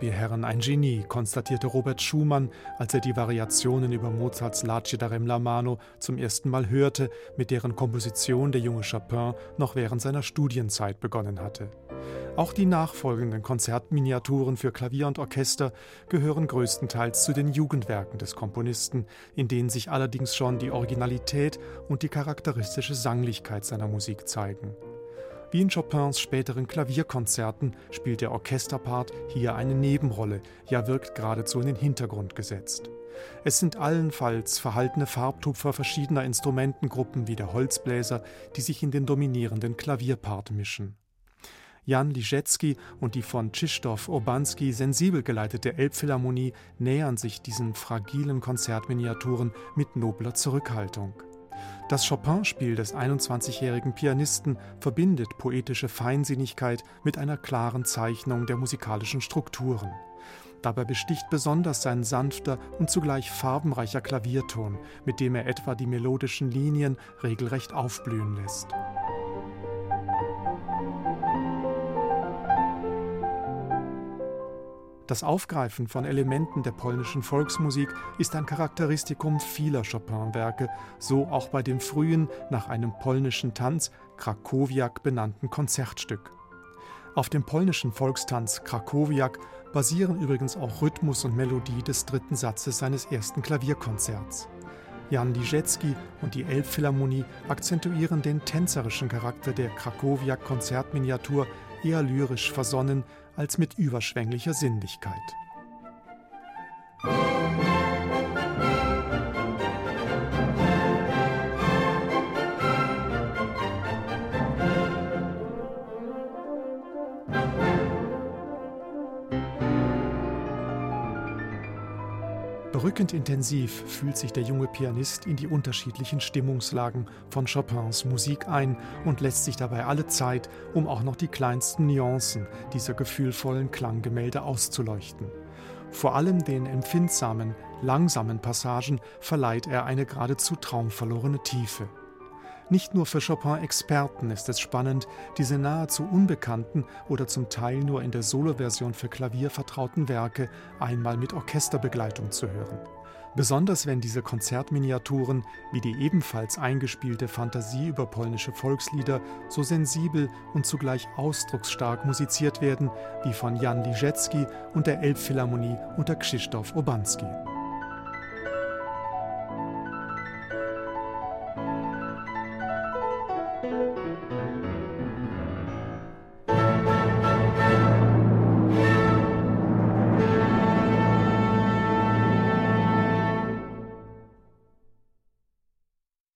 Herren ein Genie, konstatierte Robert Schumann, als er die Variationen über Mozarts Lace la Mano zum ersten Mal hörte, mit deren Komposition der junge Chopin noch während seiner Studienzeit begonnen hatte. Auch die nachfolgenden Konzertminiaturen für Klavier und Orchester gehören größtenteils zu den Jugendwerken des Komponisten, in denen sich allerdings schon die Originalität und die charakteristische Sanglichkeit seiner Musik zeigen. Wie in Chopins späteren Klavierkonzerten spielt der Orchesterpart hier eine Nebenrolle, ja wirkt geradezu in den Hintergrund gesetzt. Es sind allenfalls verhaltene Farbtupfer verschiedener Instrumentengruppen wie der Holzbläser, die sich in den dominierenden Klavierpart mischen. Jan Liszewski und die von Krzysztof Urbanski sensibel geleitete Elbphilharmonie nähern sich diesen fragilen Konzertminiaturen mit nobler Zurückhaltung. Das Chopin-Spiel des 21-jährigen Pianisten verbindet poetische Feinsinnigkeit mit einer klaren Zeichnung der musikalischen Strukturen. Dabei besticht besonders sein sanfter und zugleich farbenreicher Klavierton, mit dem er etwa die melodischen Linien regelrecht aufblühen lässt. Das Aufgreifen von Elementen der polnischen Volksmusik ist ein Charakteristikum vieler Chopin-Werke, so auch bei dem frühen, nach einem polnischen Tanz, Krakowiak benannten Konzertstück. Auf dem polnischen Volkstanz Krakowiak basieren übrigens auch Rhythmus und Melodie des dritten Satzes seines ersten Klavierkonzerts. Jan Liszewski und die Elbphilharmonie akzentuieren den tänzerischen Charakter der Krakowiak-Konzertminiatur eher lyrisch versonnen als mit überschwänglicher Sinnlichkeit. Berückend intensiv fühlt sich der junge Pianist in die unterschiedlichen Stimmungslagen von Chopins Musik ein und lässt sich dabei alle Zeit, um auch noch die kleinsten Nuancen dieser gefühlvollen Klanggemälde auszuleuchten. Vor allem den empfindsamen, langsamen Passagen verleiht er eine geradezu traumverlorene Tiefe. Nicht nur für Chopin-Experten ist es spannend, diese nahezu unbekannten oder zum Teil nur in der Soloversion für Klavier vertrauten Werke einmal mit Orchesterbegleitung zu hören. Besonders wenn diese Konzertminiaturen, wie die ebenfalls eingespielte Fantasie über polnische Volkslieder, so sensibel und zugleich ausdrucksstark musiziert werden wie von Jan Liszewski und der Elbphilharmonie unter Krzysztof Urbanski.